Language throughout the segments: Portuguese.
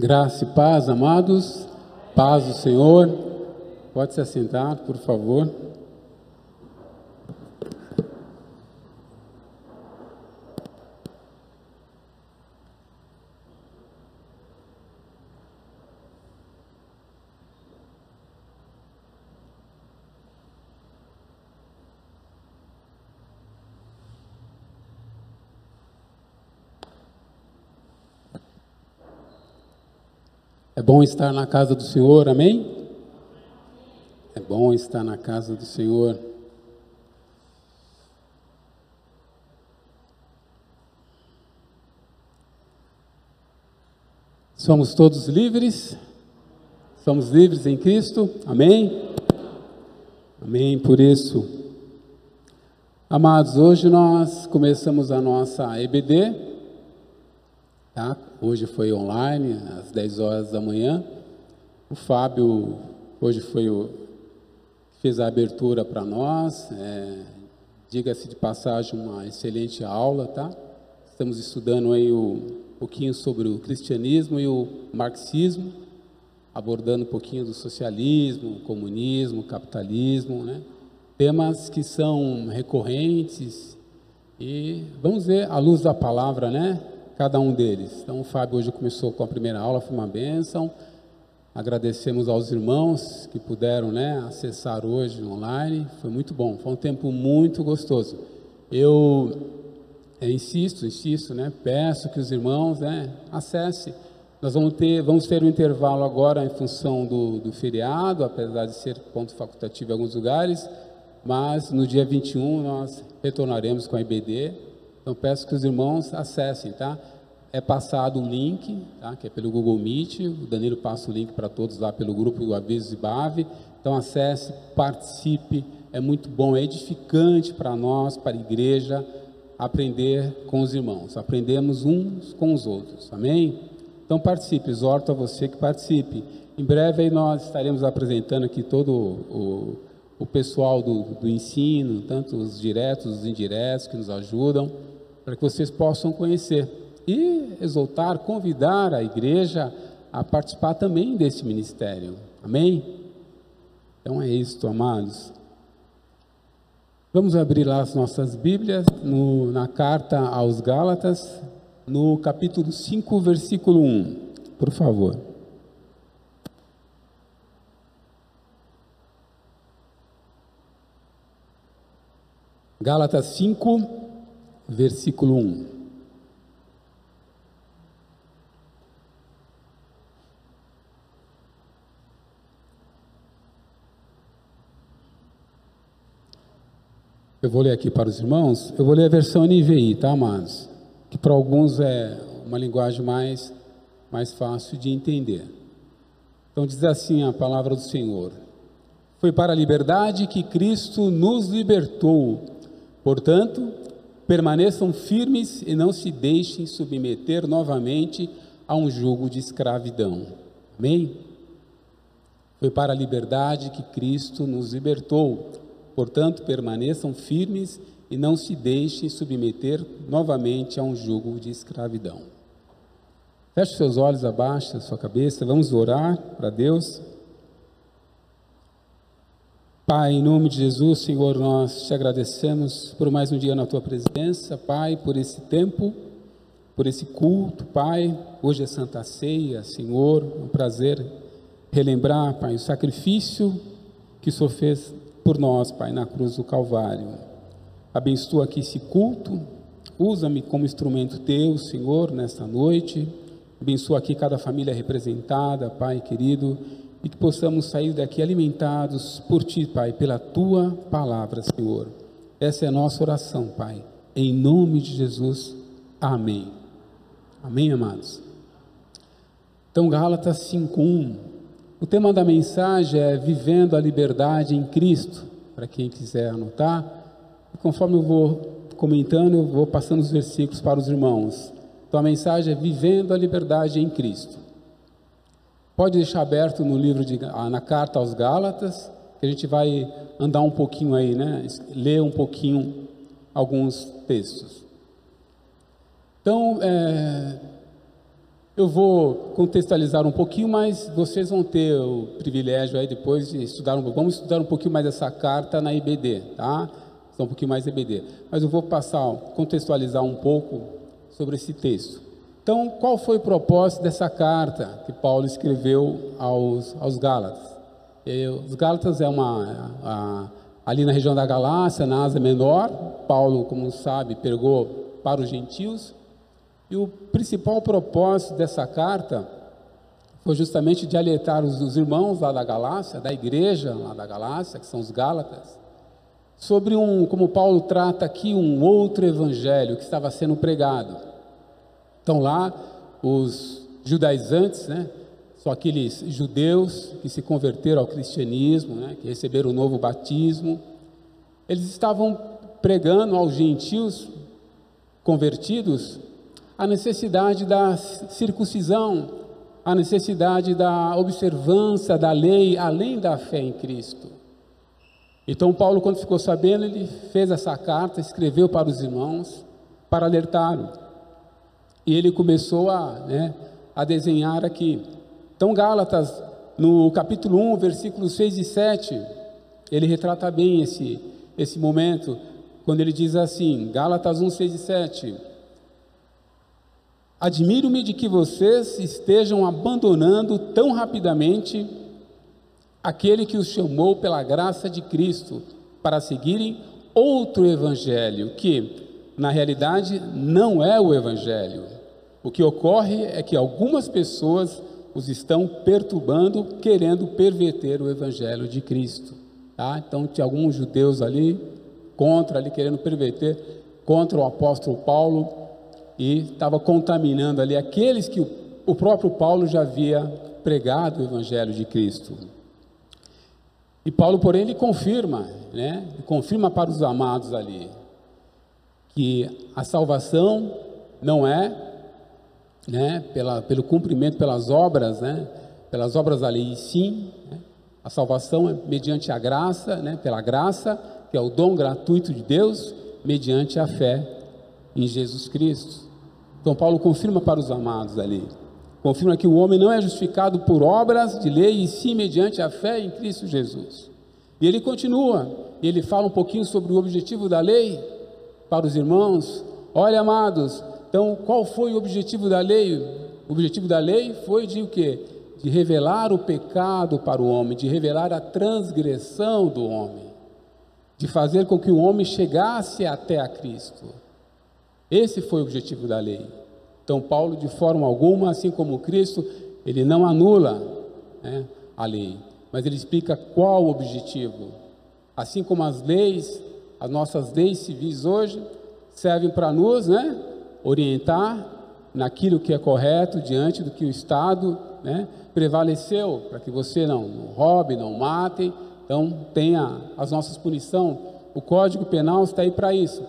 Graça e paz, amados. Paz do Senhor. Pode se assentar, por favor. Bom estar na casa do Senhor, amém? É bom estar na casa do Senhor. Somos todos livres? Somos livres em Cristo? Amém? Amém por isso. Amados, hoje nós começamos a nossa EBD, Tá? Hoje foi online, às 10 horas da manhã. O Fábio, hoje foi o fez a abertura para nós. É, Diga-se de passagem, uma excelente aula, tá? Estamos estudando aí o, um pouquinho sobre o cristianismo e o marxismo, abordando um pouquinho do socialismo, comunismo, capitalismo, né? Temas que são recorrentes e vamos ver à luz da palavra, né? Cada um deles. Então, o Fábio hoje começou com a primeira aula, foi uma bênção. Agradecemos aos irmãos que puderam né, acessar hoje online, foi muito bom, foi um tempo muito gostoso. Eu, eu insisto, insisto, né, peço que os irmãos né, acessem. Nós vamos ter, vamos ter um intervalo agora em função do, do feriado, apesar de ser ponto facultativo em alguns lugares, mas no dia 21 nós retornaremos com a IBD, então peço que os irmãos acessem, tá? É passado um link, tá? Que é pelo Google Meet. O Danilo passa o link para todos lá pelo grupo Avisos e Bave. Então acesse, participe. É muito bom, é edificante para nós, para a igreja, aprender com os irmãos. Aprendemos uns com os outros. Amém? Então participe. Exorto a você que participe. Em breve aí nós estaremos apresentando aqui todo o, o pessoal do, do ensino, tanto os diretos, os indiretos que nos ajudam para que vocês possam conhecer e exaltar, convidar a igreja a participar também desse ministério. Amém? Então é isso, amados. Vamos abrir lá as nossas Bíblias no, na carta aos Gálatas, no capítulo 5, versículo 1, por favor. Gálatas 5, versículo 1. Eu vou ler aqui para os irmãos, eu vou ler a versão NVI, tá, amados? Que para alguns é uma linguagem mais, mais fácil de entender. Então diz assim a palavra do Senhor: Foi para a liberdade que Cristo nos libertou. Portanto, permaneçam firmes e não se deixem submeter novamente a um jugo de escravidão. Amém? Foi para a liberdade que Cristo nos libertou. Portanto, permaneçam firmes e não se deixem submeter novamente a um jugo de escravidão. Feche seus olhos, abaixa sua cabeça, vamos orar para Deus. Pai, em nome de Jesus, Senhor, nós te agradecemos por mais um dia na tua presença, Pai, por esse tempo, por esse culto, Pai. Hoje é Santa Ceia, Senhor, um prazer relembrar, Pai, o sacrifício que o Senhor fez por nós, Pai, na cruz do Calvário. Abençoa aqui esse culto, usa-me como instrumento teu, Senhor, nesta noite. Abençoa aqui cada família representada, Pai querido e que possamos sair daqui alimentados por Ti, Pai, pela Tua palavra, Senhor. Essa é a nossa oração, Pai. Em nome de Jesus. Amém. Amém, amados. Então, Gálatas 5:1. O tema da mensagem é vivendo a liberdade em Cristo. Para quem quiser anotar, e conforme eu vou comentando, eu vou passando os versículos para os irmãos. Então, a mensagem é vivendo a liberdade em Cristo. Pode deixar aberto no livro de, ah, na carta aos Gálatas, que a gente vai andar um pouquinho aí, né? Ler um pouquinho alguns textos. Então, é, Eu vou contextualizar um pouquinho, mas vocês vão ter o privilégio aí depois de estudar um Vamos estudar um pouquinho mais essa carta na IBD, tá? Só um pouquinho mais IBD. Mas eu vou passar, contextualizar um pouco sobre esse texto. Então, qual foi o propósito dessa carta que Paulo escreveu aos, aos Gálatas? Os Gálatas é uma a, ali na região da Galácia, na Ásia Menor. Paulo, como sabe, pregou para os gentios e o principal propósito dessa carta foi justamente de alertar os, os irmãos lá da Galácia, da igreja lá da Galácia, que são os Gálatas, sobre um, como Paulo trata aqui, um outro evangelho que estava sendo pregado. Então lá, os judaizantes, né, são aqueles judeus que se converteram ao cristianismo, né, que receberam o novo batismo, eles estavam pregando aos gentios convertidos a necessidade da circuncisão, a necessidade da observância da lei, além da fé em Cristo. Então, Paulo, quando ficou sabendo, ele fez essa carta, escreveu para os irmãos, para alertá-lo. E ele começou a, né, a desenhar aqui. Então, Gálatas, no capítulo 1, versículos 6 e 7, ele retrata bem esse, esse momento, quando ele diz assim, Gálatas 1, 6 e 7. Admiro-me de que vocês estejam abandonando tão rapidamente aquele que os chamou pela graça de Cristo para seguirem outro evangelho, que na realidade não é o evangelho. O que ocorre é que algumas pessoas os estão perturbando, querendo perverter o evangelho de Cristo. Tá? Então tinha alguns judeus ali contra, ali querendo perverter contra o apóstolo Paulo e estava contaminando ali aqueles que o próprio Paulo já havia pregado o evangelho de Cristo. E Paulo, porém, ele confirma, né? Ele confirma para os amados ali que a salvação não é, né, pela, pelo cumprimento pelas obras, né, pelas obras da lei, sim, né, a salvação é mediante a graça, né, pela graça, que é o dom gratuito de Deus, mediante a fé em Jesus Cristo. Então, Paulo confirma para os amados ali. Confirma que o homem não é justificado por obras de lei, e sim mediante a fé em Cristo Jesus. E ele continua, ele fala um pouquinho sobre o objetivo da lei para os irmãos. Olha, amados, então qual foi o objetivo da lei? O objetivo da lei foi de o quê? De revelar o pecado para o homem, de revelar a transgressão do homem, de fazer com que o homem chegasse até a Cristo. Esse foi o objetivo da lei. Então, Paulo, de forma alguma, assim como Cristo, ele não anula né, a lei, mas ele explica qual o objetivo. Assim como as leis, as nossas leis civis hoje, servem para nos né, orientar naquilo que é correto diante do que o Estado né, prevaleceu, para que você não, roube, não mate. Então, tenha as nossas punições. O Código Penal está aí para isso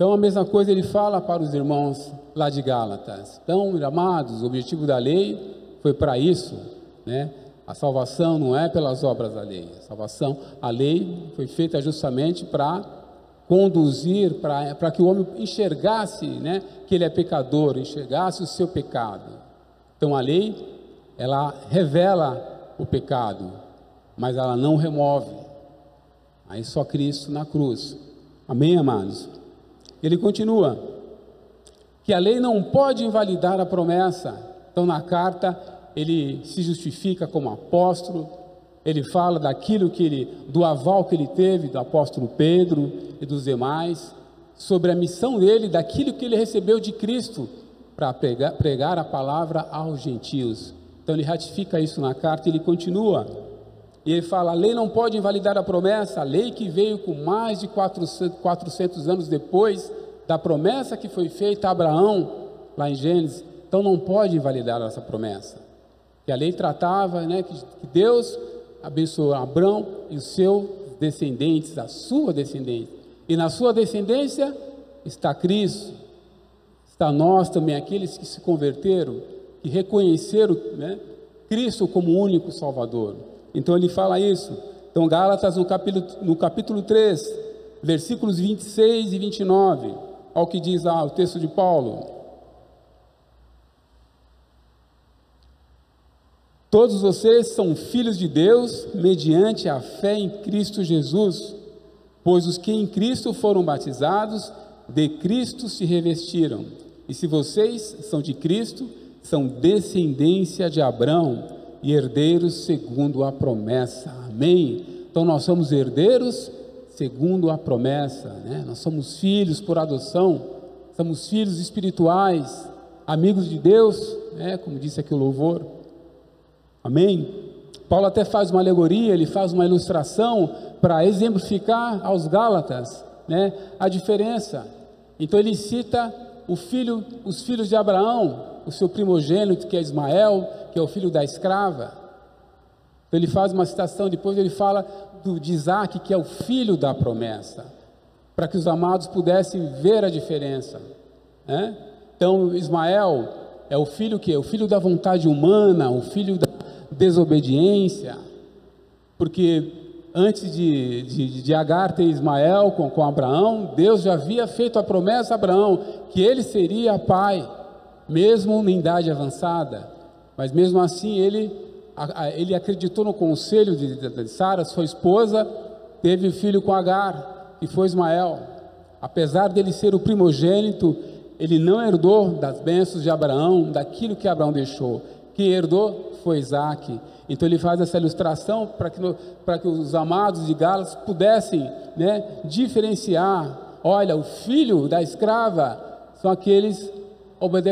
então, a mesma coisa ele fala para os irmãos lá de Gálatas. Então, amados, o objetivo da lei foi para isso, né? A salvação não é pelas obras da lei. A salvação, a lei foi feita justamente para conduzir, para que o homem enxergasse, né, que ele é pecador, enxergasse o seu pecado. Então, a lei, ela revela o pecado, mas ela não remove. Aí só Cristo na cruz. Amém, amados? Ele continua: que a lei não pode invalidar a promessa. Então, na carta, ele se justifica como apóstolo, ele fala daquilo que ele, do aval que ele teve do apóstolo Pedro e dos demais, sobre a missão dele, daquilo que ele recebeu de Cristo para pregar, pregar a palavra aos gentios. Então ele ratifica isso na carta e ele continua. E ele fala: a lei não pode invalidar a promessa, a lei que veio com mais de 400, 400 anos depois da promessa que foi feita a Abraão, lá em Gênesis, então não pode invalidar essa promessa. Que a lei tratava né, que Deus abençoou Abraão e os seus descendentes, a sua descendência. E na sua descendência está Cristo, está nós também, aqueles que se converteram, que reconheceram né, Cristo como único Salvador. Então ele fala isso. Então, Gálatas, no capítulo, no capítulo 3, versículos 26 e 29, ao que diz lá o texto de Paulo. Todos vocês são filhos de Deus mediante a fé em Cristo Jesus, pois os que em Cristo foram batizados, de Cristo se revestiram. E se vocês são de Cristo, são descendência de Abraão e herdeiros segundo a promessa. Amém? Então nós somos herdeiros segundo a promessa, né? Nós somos filhos por adoção, somos filhos espirituais, amigos de Deus, né? Como disse aqui o louvor. Amém? Paulo até faz uma alegoria, ele faz uma ilustração para exemplificar aos Gálatas, né, a diferença. Então ele cita filho, os filhos de Abraão, o seu primogênito que é Ismael, que é o filho da escrava. Então ele faz uma citação, depois ele fala do, de Isaac, que é o filho da promessa, para que os amados pudessem ver a diferença. Né? Então Ismael é o filho que? O filho da vontade humana, o filho da desobediência, porque antes de, de, de Agar ter Ismael com, com Abraão, Deus já havia feito a promessa a Abraão que ele seria pai, mesmo em idade avançada, mas mesmo assim ele, ele acreditou no conselho de, de, de Sara, sua esposa, teve filho com Agar, que foi Ismael. Apesar dele ser o primogênito, ele não herdou das bênçãos de Abraão, daquilo que Abraão deixou. Quem herdou foi Isaac. Então ele faz essa ilustração para que, para que os amados de Galas pudessem né, diferenciar. Olha, o filho da escrava são aqueles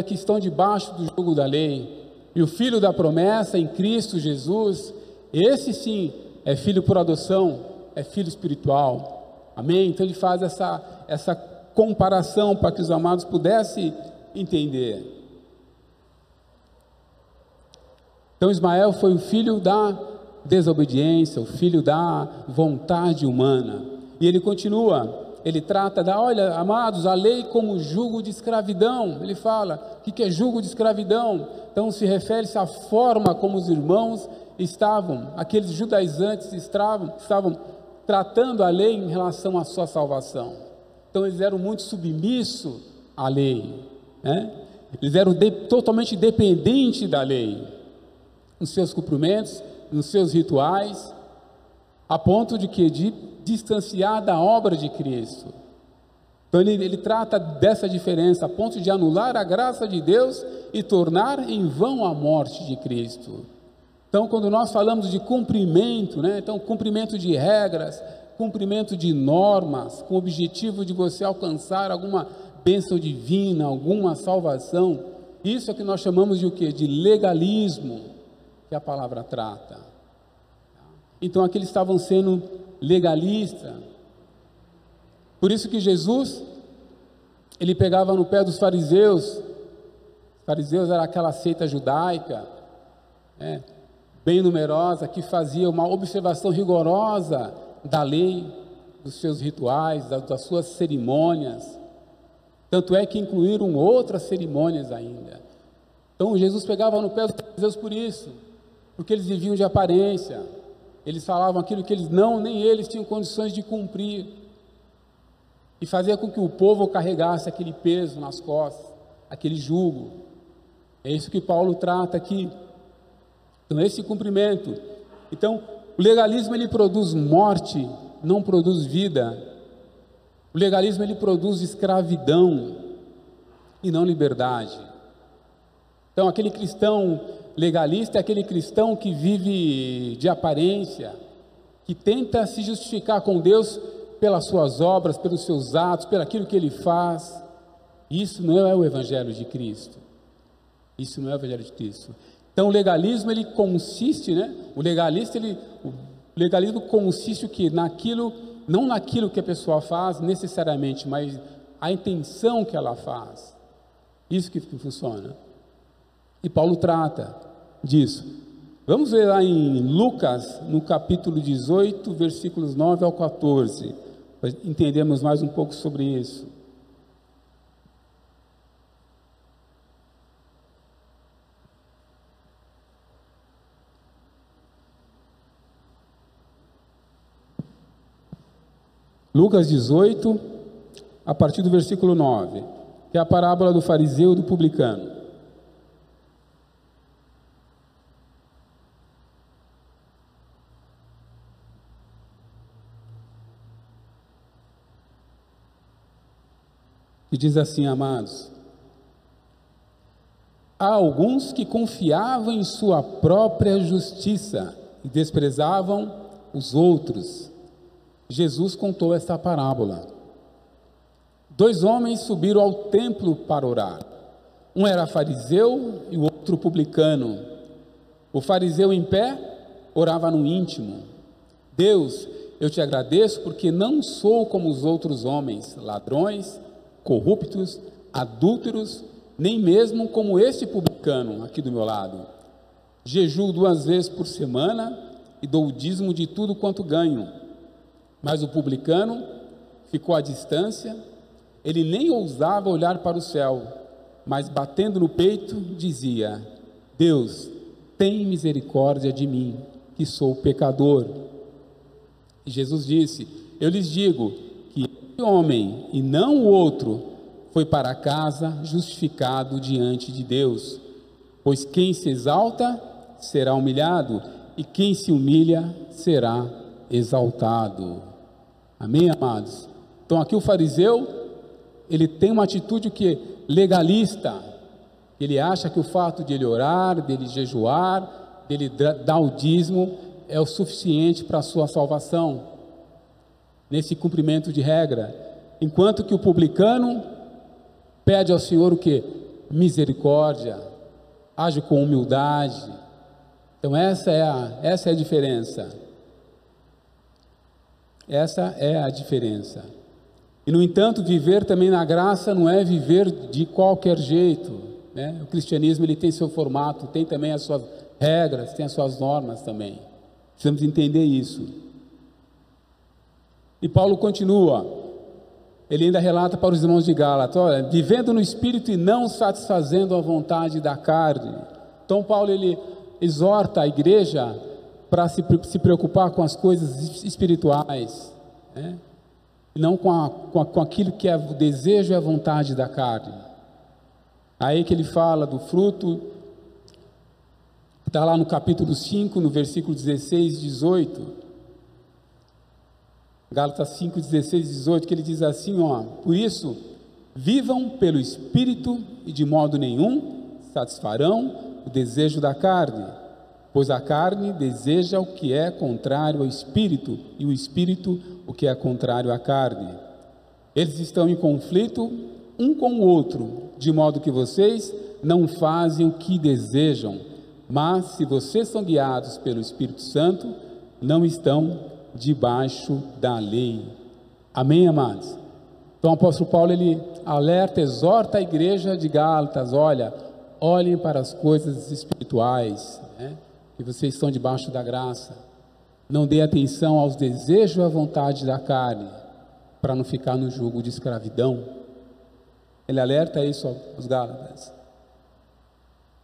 que estão debaixo do jugo da lei. E o filho da promessa em Cristo Jesus, esse sim é filho por adoção, é filho espiritual. Amém? Então ele faz essa, essa comparação para que os amados pudessem entender. Então Ismael foi o filho da desobediência, o filho da vontade humana. E ele continua, ele trata da, olha, amados, a lei como jugo de escravidão. Ele fala, o que é jugo de escravidão? Então se refere-se à forma como os irmãos estavam, aqueles judaizantes estavam, estavam tratando a lei em relação à sua salvação. Então eles eram muito submissos à lei, né? eles eram de, totalmente dependentes da lei nos seus cumprimentos, nos seus rituais, a ponto de que de distanciar da obra de Cristo. Então ele, ele trata dessa diferença, a ponto de anular a graça de Deus e tornar em vão a morte de Cristo. Então, quando nós falamos de cumprimento, né? Então, cumprimento de regras, cumprimento de normas, com o objetivo de você alcançar alguma bênção divina, alguma salvação, isso é que nós chamamos de o que? De legalismo que a palavra trata. Então aqui eles estavam sendo legalistas. Por isso que Jesus, ele pegava no pé dos fariseus. Os fariseus era aquela seita judaica, né, bem numerosa, que fazia uma observação rigorosa da lei, dos seus rituais, das suas cerimônias. Tanto é que incluíram outras cerimônias ainda. Então Jesus pegava no pé dos fariseus por isso porque eles viviam de aparência, eles falavam aquilo que eles não, nem eles tinham condições de cumprir, e fazia com que o povo carregasse aquele peso nas costas, aquele jugo. É isso que Paulo trata aqui. Então, esse cumprimento. Então, o legalismo ele produz morte, não produz vida. O legalismo ele produz escravidão e não liberdade. Então, aquele cristão legalista é aquele cristão que vive de aparência, que tenta se justificar com Deus pelas suas obras, pelos seus atos, pelo aquilo que ele faz. Isso não é o evangelho de Cristo. Isso não é o evangelho de Cristo. Então o legalismo ele consiste, né? O legalista ele o legalismo consiste o que naquilo, não naquilo que a pessoa faz necessariamente, mas a intenção que ela faz. Isso que funciona. E Paulo trata disso. Vamos ver lá em Lucas, no capítulo 18, versículos 9 ao 14, para entendermos mais um pouco sobre isso. Lucas 18, a partir do versículo 9, que é a parábola do fariseu e do publicano. Que diz assim, amados: Há alguns que confiavam em sua própria justiça e desprezavam os outros. Jesus contou esta parábola. Dois homens subiram ao templo para orar. Um era fariseu e o outro publicano. O fariseu em pé orava no íntimo: Deus, eu te agradeço porque não sou como os outros homens, ladrões, corruptos, adúlteros, nem mesmo como este publicano aqui do meu lado. Jejuo duas vezes por semana e dou o dízimo de tudo quanto ganho. Mas o publicano ficou à distância, ele nem ousava olhar para o céu, mas batendo no peito dizia: Deus, tem misericórdia de mim, que sou pecador. E Jesus disse: Eu lhes digo que homem e não o outro foi para casa justificado diante de Deus. Pois quem se exalta será humilhado, e quem se humilha será exaltado. Amém, amados? Então aqui o fariseu, ele tem uma atitude que legalista. Ele acha que o fato de ele orar, dele jejuar, dele dar o dízimo, é o suficiente para a sua salvação, nesse cumprimento de regra, enquanto que o publicano pede ao Senhor o que? Misericórdia, age com humildade. Então essa é a, essa é a diferença. Essa é a diferença. E no entanto, viver também na graça não é viver de qualquer jeito. Né? O cristianismo ele tem seu formato, tem também as suas regras, tem as suas normas também. Precisamos entender isso. E Paulo continua, ele ainda relata para os irmãos de Gálatas: olha, vivendo no espírito e não satisfazendo a vontade da carne. Então, Paulo ele exorta a igreja para se, se preocupar com as coisas espirituais, né? não com, a, com, a, com aquilo que é o desejo e a vontade da carne. Aí que ele fala do fruto Está lá no capítulo 5, no versículo 16 e 18. Gálatas 5, 16 e 18, que ele diz assim: ó, Por isso, vivam pelo Espírito e de modo nenhum satisfarão o desejo da carne, pois a carne deseja o que é contrário ao Espírito, e o Espírito o que é contrário à carne. Eles estão em conflito um com o outro, de modo que vocês não fazem o que desejam. Mas se vocês são guiados pelo Espírito Santo, não estão debaixo da lei. Amém, amados? Então o apóstolo Paulo ele alerta, exorta a igreja de Gálatas, olha, olhem para as coisas espirituais, né? que vocês estão debaixo da graça. Não dê atenção aos desejos e à vontade da carne, para não ficar no jugo de escravidão. Ele alerta isso aos Gálatas.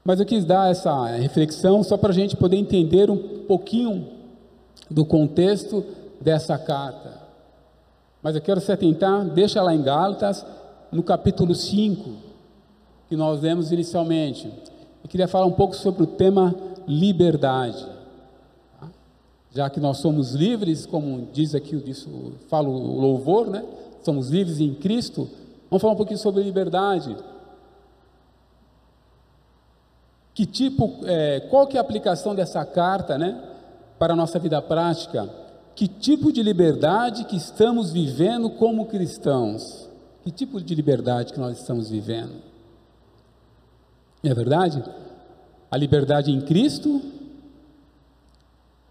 Mas eu quis dar essa reflexão só para a gente poder entender um pouquinho do contexto dessa carta. Mas eu quero se atentar, deixa lá em Gálatas, no capítulo 5, que nós lemos inicialmente. Eu queria falar um pouco sobre o tema liberdade. Já que nós somos livres, como diz aqui, disso, fala o louvor, né? Somos livres em Cristo. Vamos falar um pouquinho sobre liberdade. Que tipo, é, qual que é a aplicação dessa carta, né, para a nossa vida prática? Que tipo de liberdade que estamos vivendo como cristãos? Que tipo de liberdade que nós estamos vivendo? É verdade? A liberdade em Cristo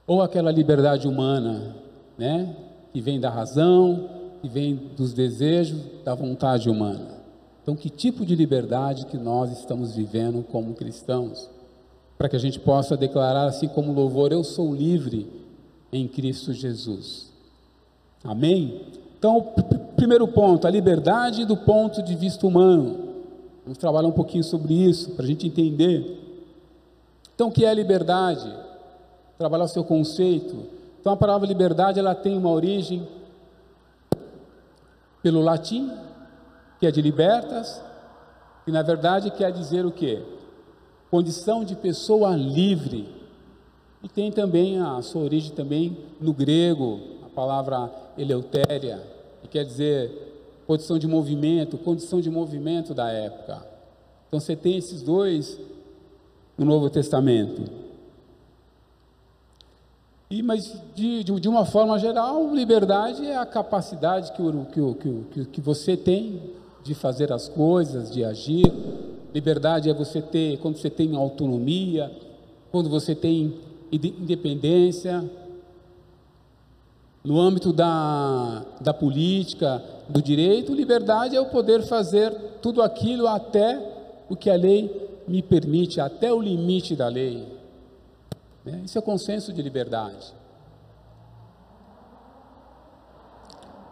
ou aquela liberdade humana, né, que vem da razão, que vem dos desejos, da vontade humana? Então, que tipo de liberdade que nós estamos vivendo como cristãos? Para que a gente possa declarar assim como louvor, eu sou livre em Cristo Jesus. Amém? Então, primeiro ponto, a liberdade do ponto de vista humano. Vamos trabalhar um pouquinho sobre isso, para a gente entender. Então, o que é liberdade? Trabalhar o seu conceito. Então, a palavra liberdade, ela tem uma origem pelo latim, que é de libertas, que na verdade quer dizer o quê? Condição de pessoa livre. E tem também a sua origem também no grego, a palavra eleutéria, que quer dizer condição de movimento, condição de movimento da época. Então você tem esses dois no Novo Testamento. E, mas de, de, de uma forma geral, liberdade é a capacidade que, o, que, que, que você tem de fazer as coisas, de agir. Liberdade é você ter, quando você tem autonomia, quando você tem independência, no âmbito da, da política, do direito, liberdade é o poder fazer tudo aquilo até o que a lei me permite, até o limite da lei. Né? Isso é consenso de liberdade.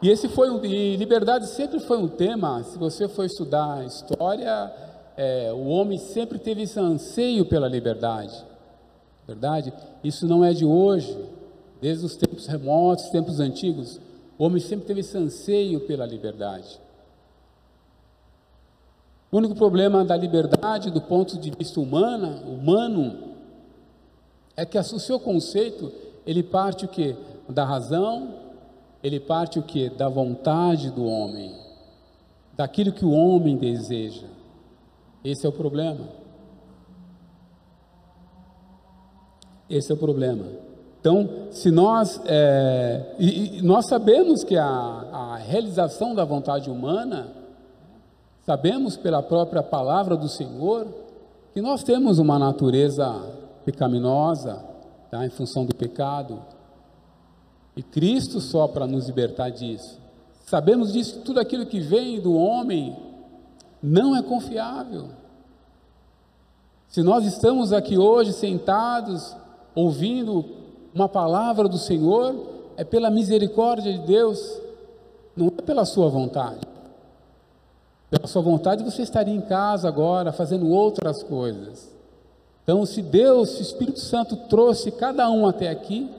E esse foi um, e liberdade sempre foi um tema. Se você for estudar história, é, o homem sempre teve esse anseio pela liberdade. Verdade? Isso não é de hoje. Desde os tempos remotos, tempos antigos, o homem sempre teve esse anseio pela liberdade. O único problema da liberdade, do ponto de vista humana, humano, é que o seu conceito ele parte o que da razão, ele parte o que da vontade do homem, daquilo que o homem deseja. Esse é o problema. Esse é o problema. Então, se nós, é, e, e nós sabemos que a, a realização da vontade humana, sabemos pela própria palavra do Senhor, que nós temos uma natureza pecaminosa, tá, em função do pecado, e Cristo só para nos libertar disso. Sabemos disso, que tudo aquilo que vem do homem não é confiável. Se nós estamos aqui hoje sentados, ouvindo uma palavra do Senhor é pela misericórdia de Deus, não é pela sua vontade. Pela sua vontade você estaria em casa agora fazendo outras coisas. Então, se Deus, se Espírito Santo trouxe cada um até aqui,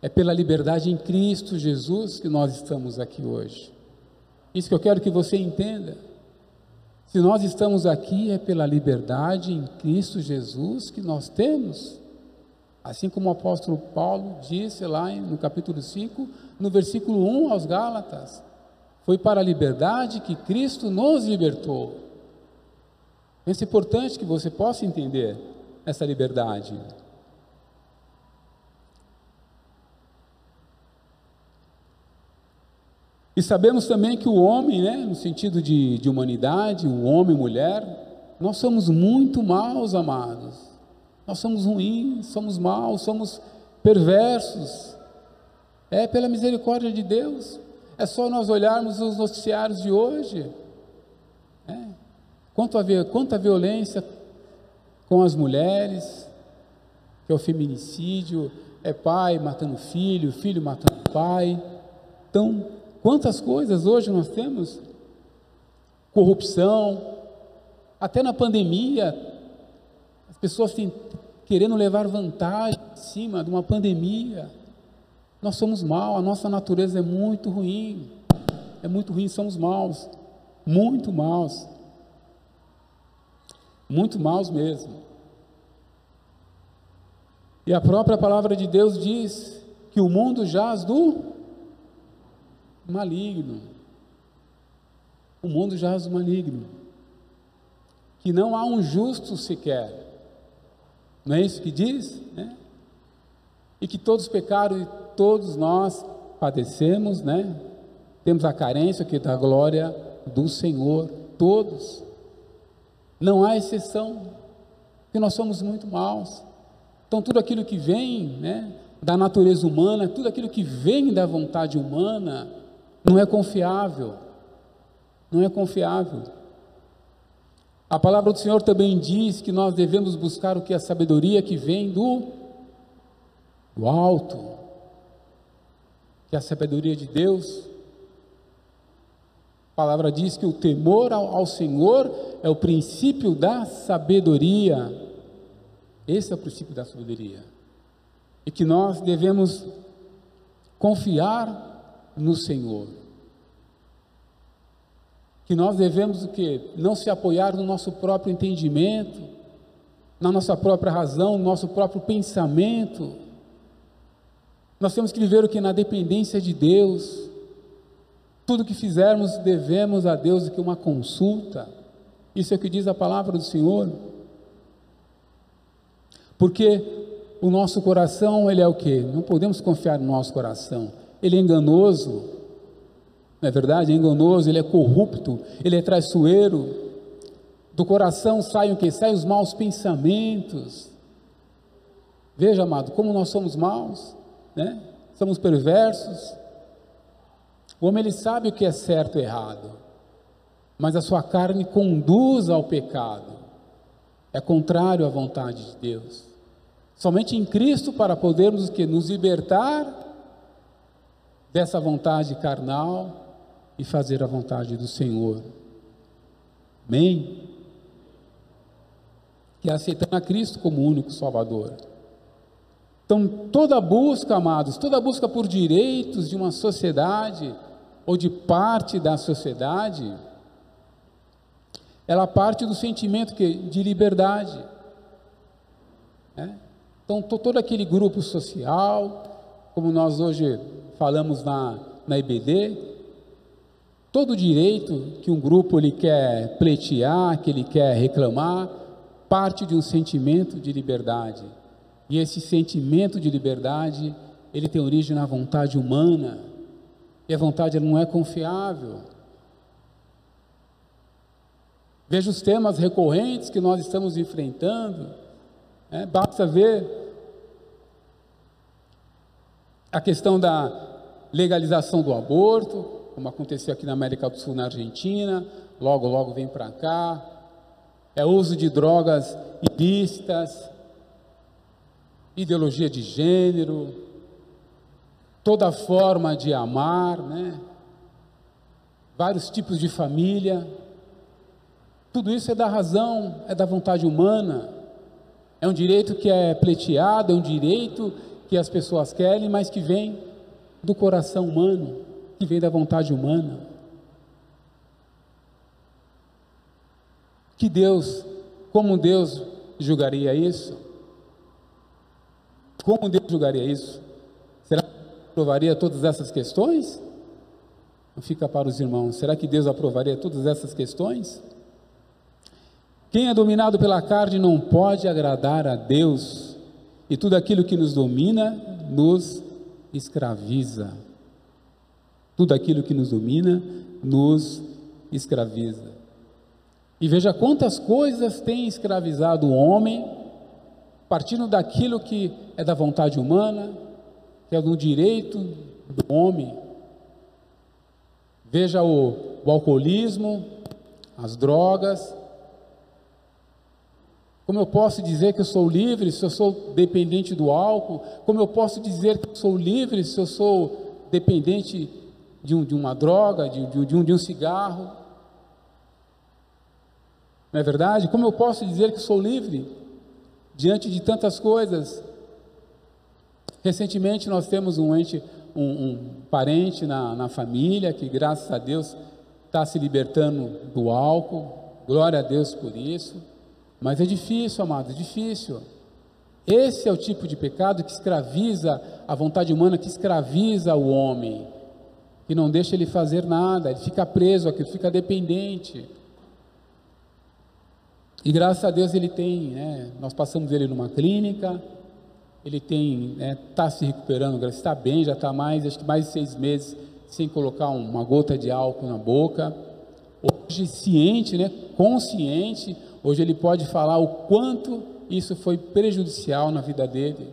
é pela liberdade em Cristo Jesus que nós estamos aqui hoje. Isso que eu quero que você entenda. Se nós estamos aqui, é pela liberdade em Cristo Jesus que nós temos. Assim como o apóstolo Paulo disse lá no capítulo 5, no versículo 1 aos Gálatas: Foi para a liberdade que Cristo nos libertou. É importante que você possa entender essa liberdade. E sabemos também que o homem, né, no sentido de, de humanidade, o homem e mulher, nós somos muito maus, amados. Nós somos ruins, somos maus, somos perversos. É pela misericórdia de Deus. É só nós olharmos os noticiários de hoje. É. Quanto, a, quanta violência com as mulheres, que é o feminicídio, é pai matando filho, filho matando pai. Então, quantas coisas hoje nós temos? Corrupção, até na pandemia, as pessoas têm querendo levar vantagem em cima de uma pandemia. Nós somos mal, a nossa natureza é muito ruim. É muito ruim, somos maus. Muito maus. Muito maus mesmo. E a própria palavra de Deus diz que o mundo jaz do maligno. O mundo jaz do maligno. Que não há um justo sequer não é isso que diz? Né? E que todos pecaram e todos nós padecemos, né? Temos a carência aqui da glória do Senhor, todos. Não há exceção, porque nós somos muito maus. Então tudo aquilo que vem, né, da natureza humana, tudo aquilo que vem da vontade humana, não é confiável. Não é confiável. A palavra do Senhor também diz que nós devemos buscar o que a sabedoria que vem do, do alto, que é a sabedoria de Deus. A palavra diz que o temor ao, ao Senhor é o princípio da sabedoria. Esse é o princípio da sabedoria. E que nós devemos confiar no Senhor que nós devemos o que? Não se apoiar no nosso próprio entendimento, na nossa própria razão, no nosso próprio pensamento. Nós temos que viver o que? Na dependência de Deus. Tudo que fizermos devemos a Deus que uma consulta. Isso é o que diz a palavra do Senhor. Porque o nosso coração, ele é o que? Não podemos confiar no nosso coração. Ele é enganoso, não é verdade? É enganoso, ele é corrupto, ele é traiçoeiro. Do coração saem o que? Saem os maus pensamentos. Veja, amado, como nós somos maus, né? Somos perversos. O homem ele sabe o que é certo e errado, mas a sua carne conduz ao pecado. É contrário à vontade de Deus. Somente em Cristo para podermos que nos libertar dessa vontade carnal e fazer a vontade do Senhor. Amém? Que é aceitando a Cristo como único Salvador. Então, toda busca, amados, toda busca por direitos de uma sociedade ou de parte da sociedade, ela parte do sentimento que, de liberdade. Né? Então, todo aquele grupo social, como nós hoje falamos na, na IBD, todo direito que um grupo ele quer pleitear, que ele quer reclamar, parte de um sentimento de liberdade. E esse sentimento de liberdade, ele tem origem na vontade humana. E a vontade não é confiável. Veja os temas recorrentes que nós estamos enfrentando. É, basta ver a questão da legalização do aborto, como aconteceu aqui na América do Sul, na Argentina, logo, logo vem para cá. É uso de drogas ilícitas, ideologia de gênero, toda forma de amar, né? vários tipos de família. Tudo isso é da razão, é da vontade humana. É um direito que é pleiteado, é um direito que as pessoas querem, mas que vem do coração humano, que vem da vontade humana. Que Deus, como Deus julgaria isso? Como Deus julgaria isso? Será que aprovaria todas essas questões? Não fica para os irmãos. Será que Deus aprovaria todas essas questões? Quem é dominado pela carne não pode agradar a Deus, e tudo aquilo que nos domina nos escraviza. Tudo aquilo que nos domina nos escraviza. E veja quantas coisas tem escravizado o homem, partindo daquilo que é da vontade humana, que é do direito do homem. Veja o, o alcoolismo, as drogas, como eu posso dizer que eu sou livre se eu sou dependente do álcool? Como eu posso dizer que eu sou livre se eu sou dependente de, um, de uma droga, de, de, um, de um cigarro? Não é verdade? Como eu posso dizer que sou livre diante de tantas coisas? Recentemente nós temos um ente, um, um parente na, na família que, graças a Deus, está se libertando do álcool. Glória a Deus por isso. Mas é difícil, amados, é difícil. Esse é o tipo de pecado que escraviza a vontade humana, que escraviza o homem, que não deixa ele fazer nada, ele fica preso aqui, fica dependente. E graças a Deus ele tem, né, nós passamos ele numa clínica, ele tem, está né, tá se recuperando, está bem, já está mais, acho que mais de seis meses sem colocar uma gota de álcool na boca. Hoje ciente, né, consciente, Hoje ele pode falar o quanto isso foi prejudicial na vida dele.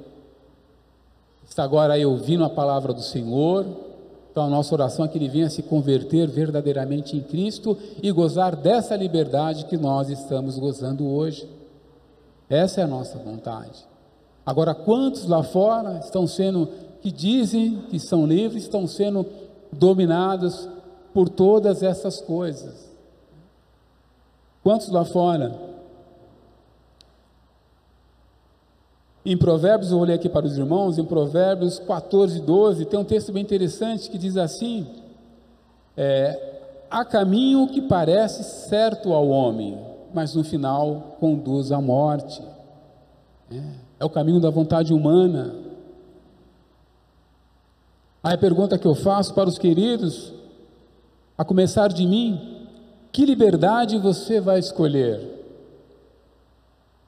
Está agora aí ouvindo a palavra do Senhor. Então a nossa oração é que ele venha se converter verdadeiramente em Cristo e gozar dessa liberdade que nós estamos gozando hoje. Essa é a nossa vontade. Agora, quantos lá fora estão sendo, que dizem que são livres, estão sendo dominados por todas essas coisas? Quantos lá fora? Em Provérbios, eu vou ler aqui para os irmãos, em Provérbios 14, 12, tem um texto bem interessante que diz assim: é, Há caminho que parece certo ao homem, mas no final conduz à morte. É, é o caminho da vontade humana. Aí a pergunta que eu faço para os queridos: A começar de mim, que liberdade você vai escolher?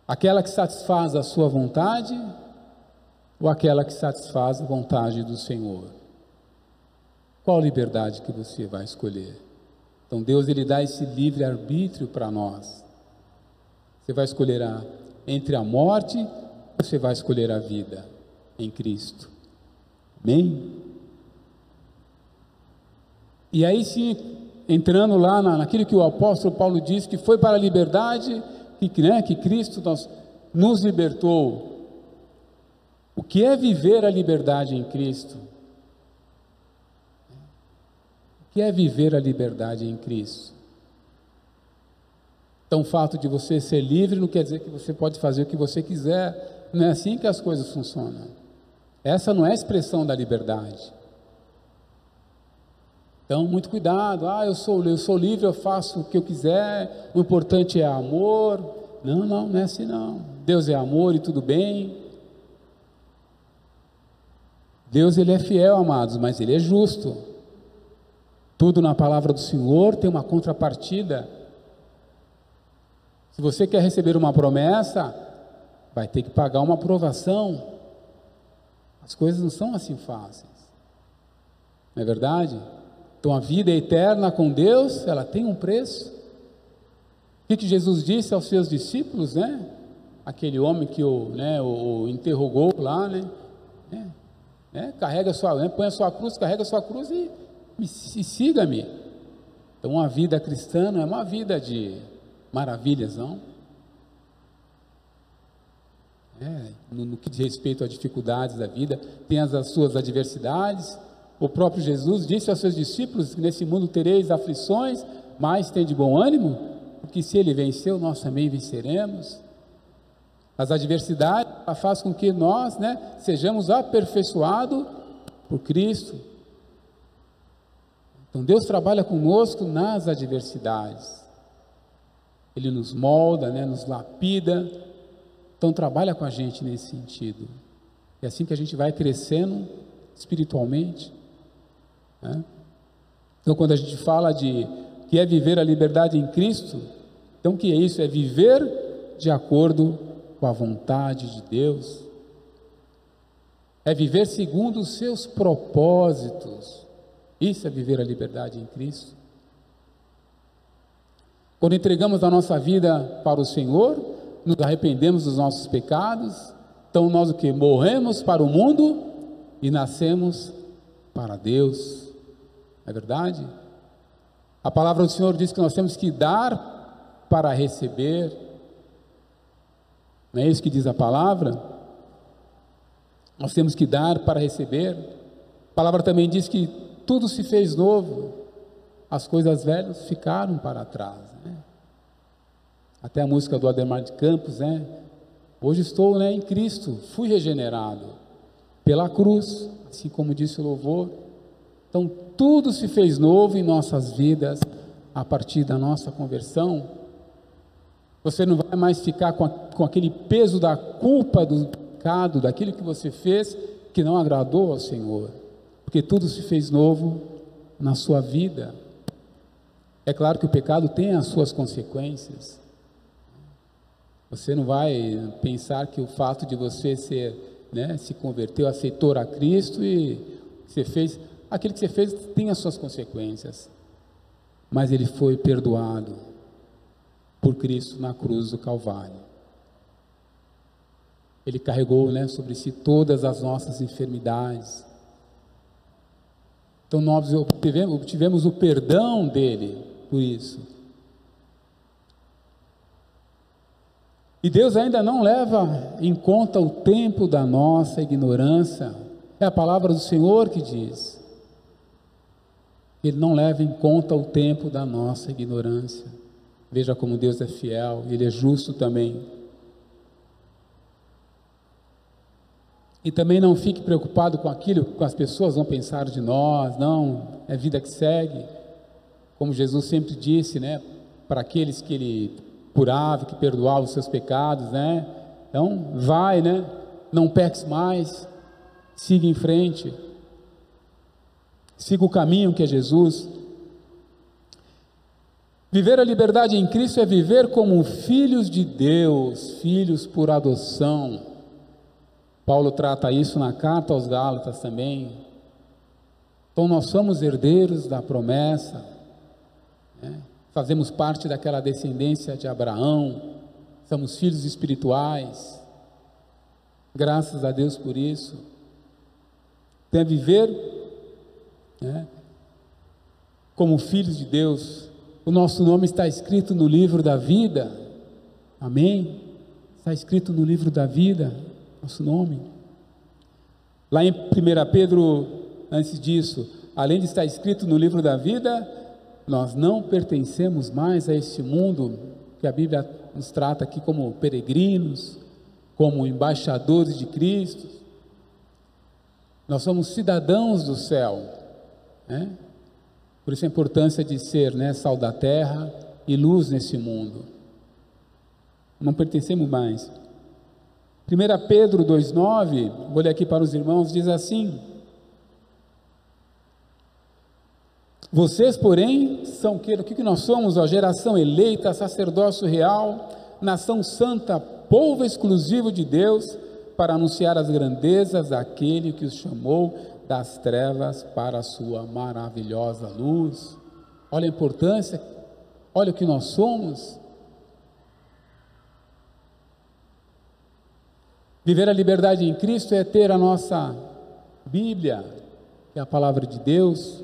Aquela que satisfaz a sua vontade ou aquela que satisfaz a vontade do Senhor? Qual liberdade que você vai escolher? Então Deus ele dá esse livre arbítrio para nós. Você vai escolher a, entre a morte, ou você vai escolher a vida em Cristo. Amém? E aí sim, entrando lá na, naquilo que o apóstolo Paulo disse, que foi para a liberdade que, né, que Cristo nos, nos libertou. O que é viver a liberdade em Cristo? O que é viver a liberdade em Cristo? Então, o fato de você ser livre não quer dizer que você pode fazer o que você quiser. Não é assim que as coisas funcionam. Essa não é a expressão da liberdade. Então, muito cuidado. Ah, eu sou, eu sou livre, eu faço o que eu quiser. O importante é amor. Não, não, não é assim não. Deus é amor e tudo bem. Deus ele é fiel, amados, mas ele é justo. Tudo na palavra do Senhor tem uma contrapartida. Se você quer receber uma promessa, vai ter que pagar uma aprovação. As coisas não são assim fáceis. Não é verdade? Então a vida eterna com Deus, ela tem um preço. O que, Jesus disse aos seus discípulos, né? Aquele homem que o, né, o, interrogou lá, né? É, né? Carrega sua, né? põe a sua cruz, carrega a sua cruz e, e, e siga-me. Então uma vida cristã não é uma vida de maravilhas, não. É, no, no, que diz respeito às dificuldades da vida, tem as, as, suas adversidades. O próprio Jesus disse aos seus discípulos que nesse mundo tereis aflições, mas tem de bom ânimo, porque se ele venceu, nós também venceremos. As adversidades faz com que nós né, sejamos aperfeiçoados por Cristo. Então Deus trabalha conosco nas adversidades. Ele nos molda, né, nos lapida. Então trabalha com a gente nesse sentido. É assim que a gente vai crescendo espiritualmente. Né? Então quando a gente fala de que é viver a liberdade em Cristo, então o que é isso? É viver de acordo com a vontade de Deus. É viver segundo os seus propósitos. Isso é viver a liberdade em Cristo. Quando entregamos a nossa vida para o Senhor, nos arrependemos dos nossos pecados, então nós o que? Morremos para o mundo e nascemos para Deus. É verdade? A palavra do Senhor diz que nós temos que dar para receber. Não é isso que diz a palavra? Nós temos que dar para receber. A palavra também diz que tudo se fez novo, as coisas velhas ficaram para trás. Até a música do Ademar de Campos, né? Hoje estou né, em Cristo, fui regenerado pela cruz, assim como disse o louvor. Então, tudo se fez novo em nossas vidas a partir da nossa conversão. Você não vai mais ficar com, a, com aquele peso da culpa do pecado, daquilo que você fez que não agradou ao Senhor, porque tudo se fez novo na sua vida. É claro que o pecado tem as suas consequências, você não vai pensar que o fato de você ser, né, se converteu, aceitou a Cristo e você fez, aquilo que você fez tem as suas consequências. Mas ele foi perdoado por Cristo na cruz do Calvário. Ele carregou, né, sobre si todas as nossas enfermidades. Então nós obtivemos, obtivemos o perdão dele por isso. E Deus ainda não leva em conta o tempo da nossa ignorância. É a palavra do Senhor que diz. Ele não leva em conta o tempo da nossa ignorância. Veja como Deus é fiel, Ele é justo também. E também não fique preocupado com aquilo que as pessoas vão pensar de nós, não, é vida que segue. Como Jesus sempre disse, né, para aqueles que Ele curava, que perdoava os seus pecados, né? Então, vai, né? Não peques mais, siga em frente, siga o caminho que é Jesus. Viver a liberdade em Cristo é viver como filhos de Deus, filhos por adoção. Paulo trata isso na carta aos Gálatas também. Então, nós somos herdeiros da promessa, né? fazemos parte daquela descendência de Abraão, somos filhos espirituais. Graças a Deus por isso. Tem a viver né? como filhos de Deus, o nosso nome está escrito no livro da vida. Amém? Está escrito no livro da vida, nosso nome. Lá em 1 Pedro, antes disso, além de estar escrito no livro da vida, nós não pertencemos mais a este mundo que a Bíblia nos trata aqui como peregrinos, como embaixadores de Cristo. Nós somos cidadãos do céu, né? Por isso a importância de ser né, sal da terra e luz nesse mundo. Não pertencemos mais. 1 Pedro 2,9, vou ler aqui para os irmãos, diz assim: Vocês, porém, são que, o que nós somos? A geração eleita, sacerdócio real, nação santa, povo exclusivo de Deus, para anunciar as grandezas daquele que os chamou das trevas para a sua maravilhosa luz. Olha a importância, olha o que nós somos. Viver a liberdade em Cristo é ter a nossa Bíblia, que é a palavra de Deus,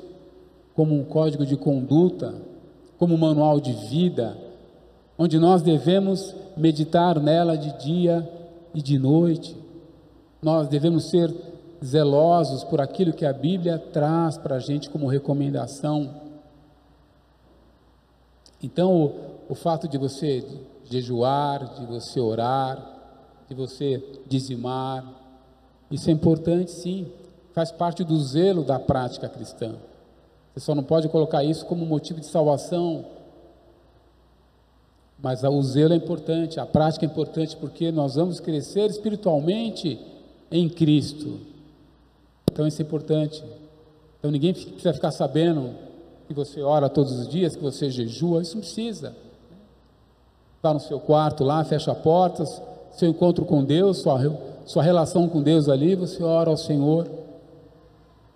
como um código de conduta, como um manual de vida, onde nós devemos meditar nela de dia e de noite. Nós devemos ser zelosos por aquilo que a Bíblia traz para a gente como recomendação. Então, o, o fato de você jejuar, de você orar, de você dizimar, isso é importante sim, faz parte do zelo da prática cristã. Você só não pode colocar isso como motivo de salvação, mas o zelo é importante, a prática é importante porque nós vamos crescer espiritualmente em Cristo. Então isso é importante. Então ninguém precisa ficar sabendo que você ora todos os dias, que você jejua, isso não precisa. Está no seu quarto lá, fecha a porta, seu encontro com Deus, sua, sua relação com Deus ali, você ora ao Senhor.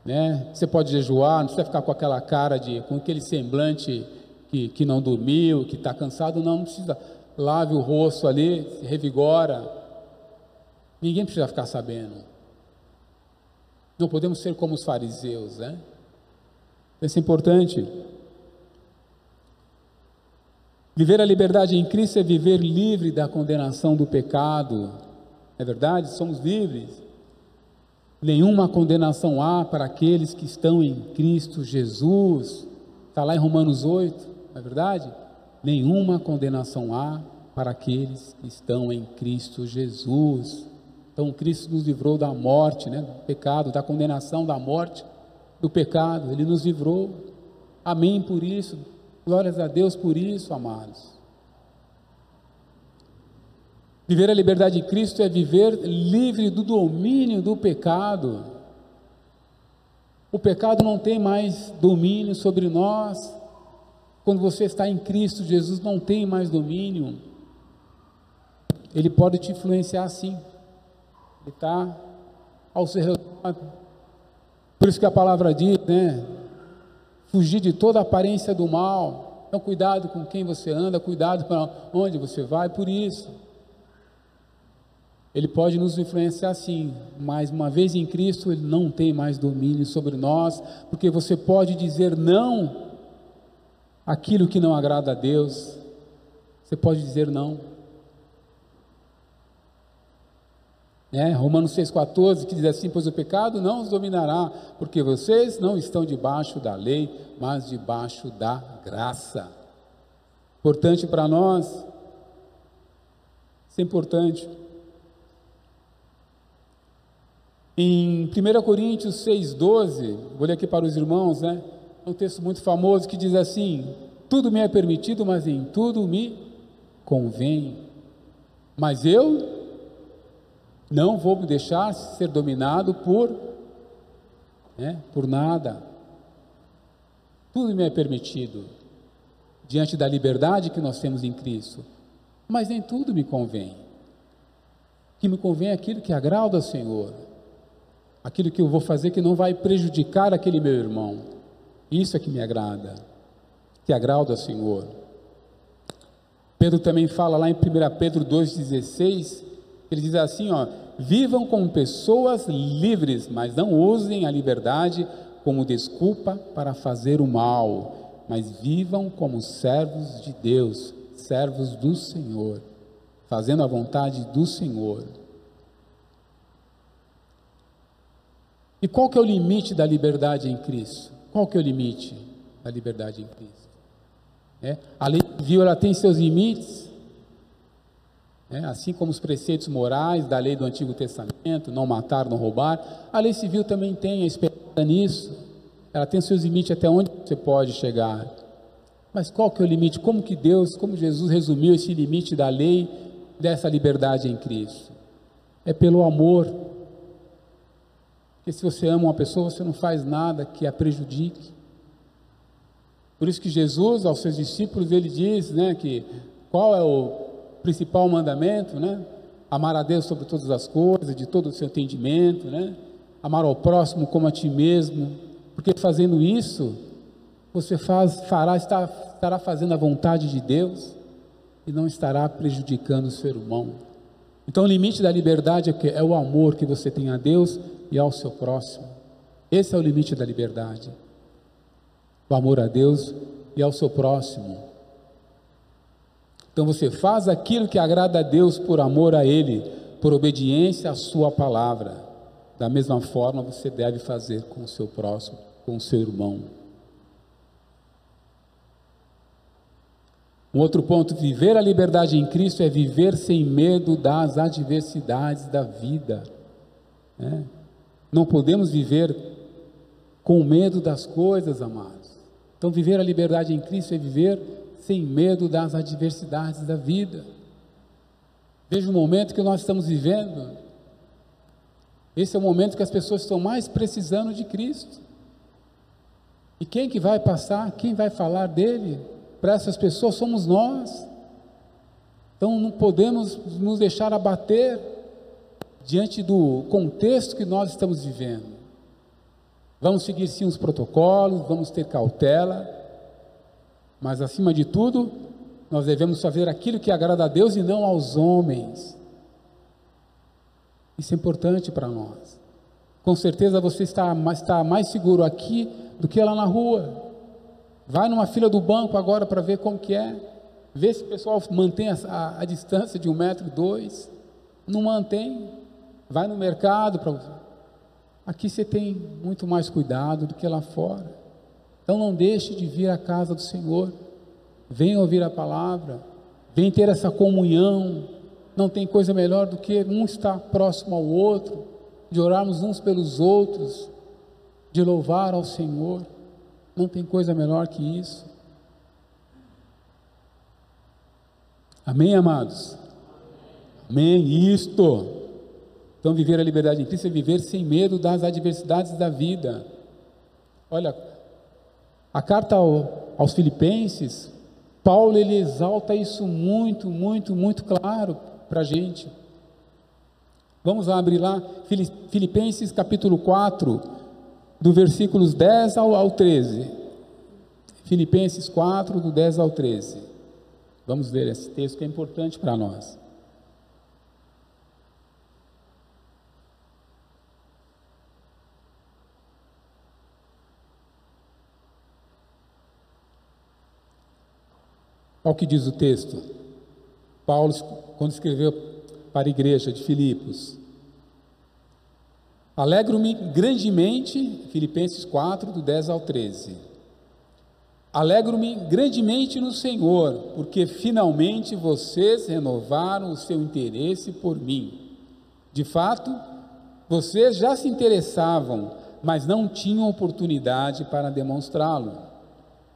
Né? Você pode jejuar, não precisa ficar com aquela cara de, com aquele semblante que, que não dormiu, que está cansado, não, não precisa. Lave o rosto ali, se revigora. Ninguém precisa ficar sabendo. Não podemos ser como os fariseus, né? Isso é importante. Viver a liberdade em Cristo é viver livre da condenação do pecado. É verdade? Somos livres. Nenhuma condenação há para aqueles que estão em Cristo Jesus. Está lá em Romanos 8, não é verdade? Nenhuma condenação há para aqueles que estão em Cristo Jesus. Então Cristo nos livrou da morte, né, do pecado, da condenação da morte, do pecado. Ele nos livrou. Amém por isso. Glórias a Deus por isso, amados. Viver a liberdade de Cristo é viver livre do domínio do pecado. O pecado não tem mais domínio sobre nós. Quando você está em Cristo, Jesus não tem mais domínio. Ele pode te influenciar sim está ao seu redor. Por isso que a palavra diz, né? Fugir de toda aparência do mal. Então, cuidado com quem você anda, cuidado para onde você vai, por isso. Ele pode nos influenciar sim, mas uma vez em Cristo, ele não tem mais domínio sobre nós, porque você pode dizer não aquilo que não agrada a Deus. Você pode dizer não. É, Romanos 6,14 que diz assim: Pois o pecado não os dominará, porque vocês não estão debaixo da lei, mas debaixo da graça. Importante para nós, isso é importante. Em 1 Coríntios 6,12, vou ler aqui para os irmãos, né? É um texto muito famoso que diz assim: Tudo me é permitido, mas em tudo me convém. Mas eu não vou me deixar ser dominado por, né, por nada. Tudo me é permitido. diante da liberdade que nós temos em Cristo. Mas nem tudo me convém. Que me convém é aquilo que agrada ao Senhor, aquilo que eu vou fazer que não vai prejudicar aquele meu irmão. Isso é que me agrada, que agrada ao Senhor. Pedro também fala lá em 1 Pedro 2,16, ele diz assim: ó, vivam como pessoas livres, mas não usem a liberdade como desculpa para fazer o mal, mas vivam como servos de Deus, servos do Senhor, fazendo a vontade do Senhor. E qual que é o limite da liberdade em Cristo? Qual que é o limite da liberdade em Cristo? É, a lei civil ela tem seus limites, é, assim como os preceitos morais da lei do Antigo Testamento, não matar, não roubar, a lei civil também tem a esperança nisso. Ela tem seus limites até onde você pode chegar. Mas qual que é o limite? Como que Deus, como Jesus resumiu esse limite da lei dessa liberdade em Cristo? É pelo amor. Porque se você ama uma pessoa, você não faz nada que a prejudique. Por isso que Jesus, aos seus discípulos, ele diz, né, que qual é o principal mandamento, né? Amar a Deus sobre todas as coisas, de todo o seu entendimento, né? Amar ao próximo como a ti mesmo, porque fazendo isso, você faz, fará, estar, estará fazendo a vontade de Deus e não estará prejudicando o ser humano. Então, o limite da liberdade é, que, é o amor que você tem a Deus e ao seu próximo. Esse é o limite da liberdade. O amor a Deus e ao seu próximo. Então você faz aquilo que agrada a Deus por amor a Ele, por obediência à Sua palavra. Da mesma forma você deve fazer com o seu próximo, com o seu irmão. Um outro ponto: viver a liberdade em Cristo é viver sem medo das adversidades da vida. Né? Não podemos viver com medo das coisas, amados. Então, viver a liberdade em Cristo é viver sem medo das adversidades da vida. Veja o momento que nós estamos vivendo. Esse é o momento que as pessoas estão mais precisando de Cristo. E quem que vai passar? Quem vai falar dele? para essas pessoas somos nós. Então não podemos nos deixar abater diante do contexto que nós estamos vivendo. Vamos seguir sim os protocolos, vamos ter cautela, mas acima de tudo, nós devemos fazer aquilo que agrada a Deus e não aos homens. Isso é importante para nós. Com certeza você está, está mais seguro aqui do que lá na rua. Vai numa fila do banco agora para ver como que é. Vê se o pessoal mantém a, a, a distância de um metro, dois. Não mantém. Vai no mercado. Aqui você tem muito mais cuidado do que lá fora. Então não deixe de vir à casa do Senhor. Venha ouvir a palavra. Venha ter essa comunhão. Não tem coisa melhor do que um estar próximo ao outro, de orarmos uns pelos outros, de louvar ao Senhor. Não tem coisa melhor que isso. Amém, amados? Amém. Isto. Então, viver a liberdade em Cristo é viver sem medo das adversidades da vida. Olha, a carta ao, aos Filipenses, Paulo ele exalta isso muito, muito, muito claro para a gente. Vamos abrir lá, Filipenses capítulo 4, do versículos 10 ao, ao 13. Filipenses 4, do 10 ao 13. Vamos ver esse texto que é importante para nós. Olha o que diz o texto. Paulo, quando escreveu para a igreja de Filipos, Alegro-me grandemente, Filipenses 4, do 10 ao 13. Alegro-me grandemente no Senhor, porque finalmente vocês renovaram o seu interesse por mim. De fato, vocês já se interessavam, mas não tinham oportunidade para demonstrá-lo.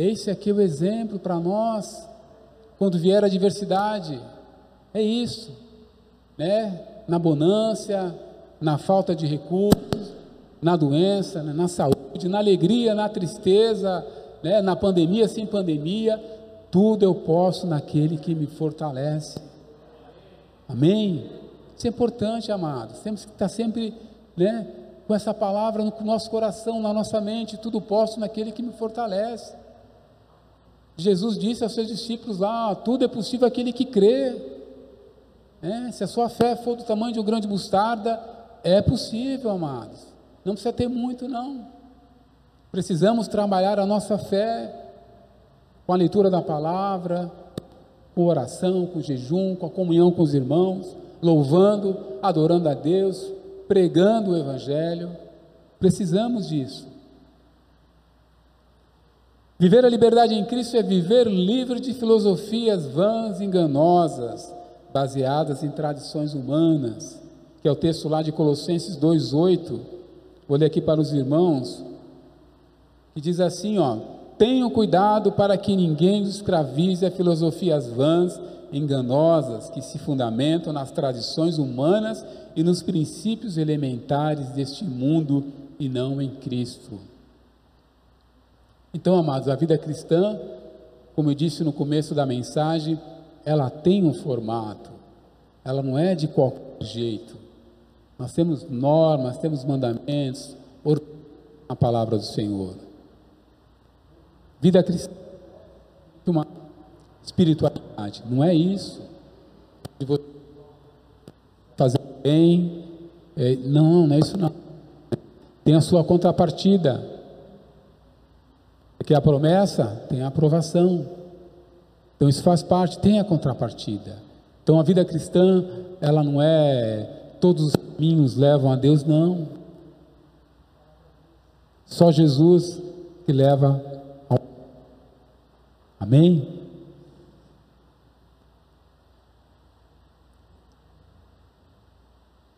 Esse aqui é o exemplo para nós, quando vier a adversidade. É isso, né? Na bonância, na falta de recursos, na doença, né? na saúde, na alegria, na tristeza, né? na pandemia, sem pandemia, tudo eu posso naquele que me fortalece. Amém? Isso é importante, amados. Temos que estar sempre, né? Com essa palavra no nosso coração, na nossa mente, tudo posso naquele que me fortalece. Jesus disse aos seus discípulos lá: tudo é possível aquele que crê. É, se a sua fé for do tamanho de um grande mostarda, é possível, amados. Não precisa ter muito, não. Precisamos trabalhar a nossa fé com a leitura da palavra, com oração, com jejum, com a comunhão com os irmãos, louvando, adorando a Deus, pregando o Evangelho. Precisamos disso. Viver a liberdade em Cristo é viver livre de filosofias vãs enganosas, baseadas em tradições humanas, que é o texto lá de Colossenses 2:8. Vou ler aqui para os irmãos, que diz assim, ó: Tenham cuidado para que ninguém os escravize a filosofias vãs, enganosas, que se fundamentam nas tradições humanas e nos princípios elementares deste mundo e não em Cristo. Então, amados, a vida cristã, como eu disse no começo da mensagem, ela tem um formato, ela não é de qualquer jeito. Nós temos normas, temos mandamentos, a palavra do Senhor. Vida cristã, uma espiritualidade, não é isso. De você fazer bem, é, não, não é isso não. Tem a sua contrapartida. Porque a promessa tem a aprovação. Então isso faz parte, tem a contrapartida. Então a vida cristã, ela não é todos os caminhos levam a Deus, não. Só Jesus que leva ao Amém?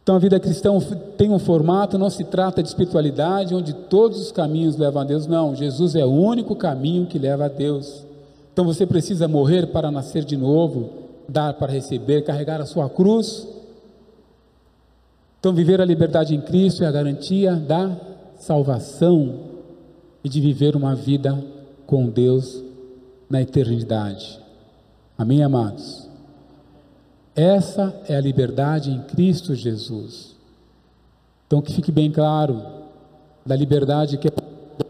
Então a vida cristã tem um formato, não se trata de espiritualidade onde todos os caminhos levam a Deus, não. Jesus é o único caminho que leva a Deus. Então você precisa morrer para nascer de novo, dar para receber, carregar a sua cruz. Então viver a liberdade em Cristo é a garantia da salvação e de viver uma vida com Deus na eternidade. Amém, amados? Essa é a liberdade em Cristo Jesus. Então que fique bem claro da liberdade que é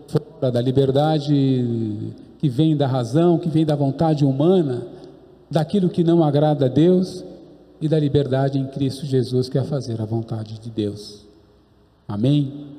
fora, da liberdade que vem da razão, que vem da vontade humana, daquilo que não agrada a Deus e da liberdade em Cristo Jesus que é fazer a vontade de Deus. Amém?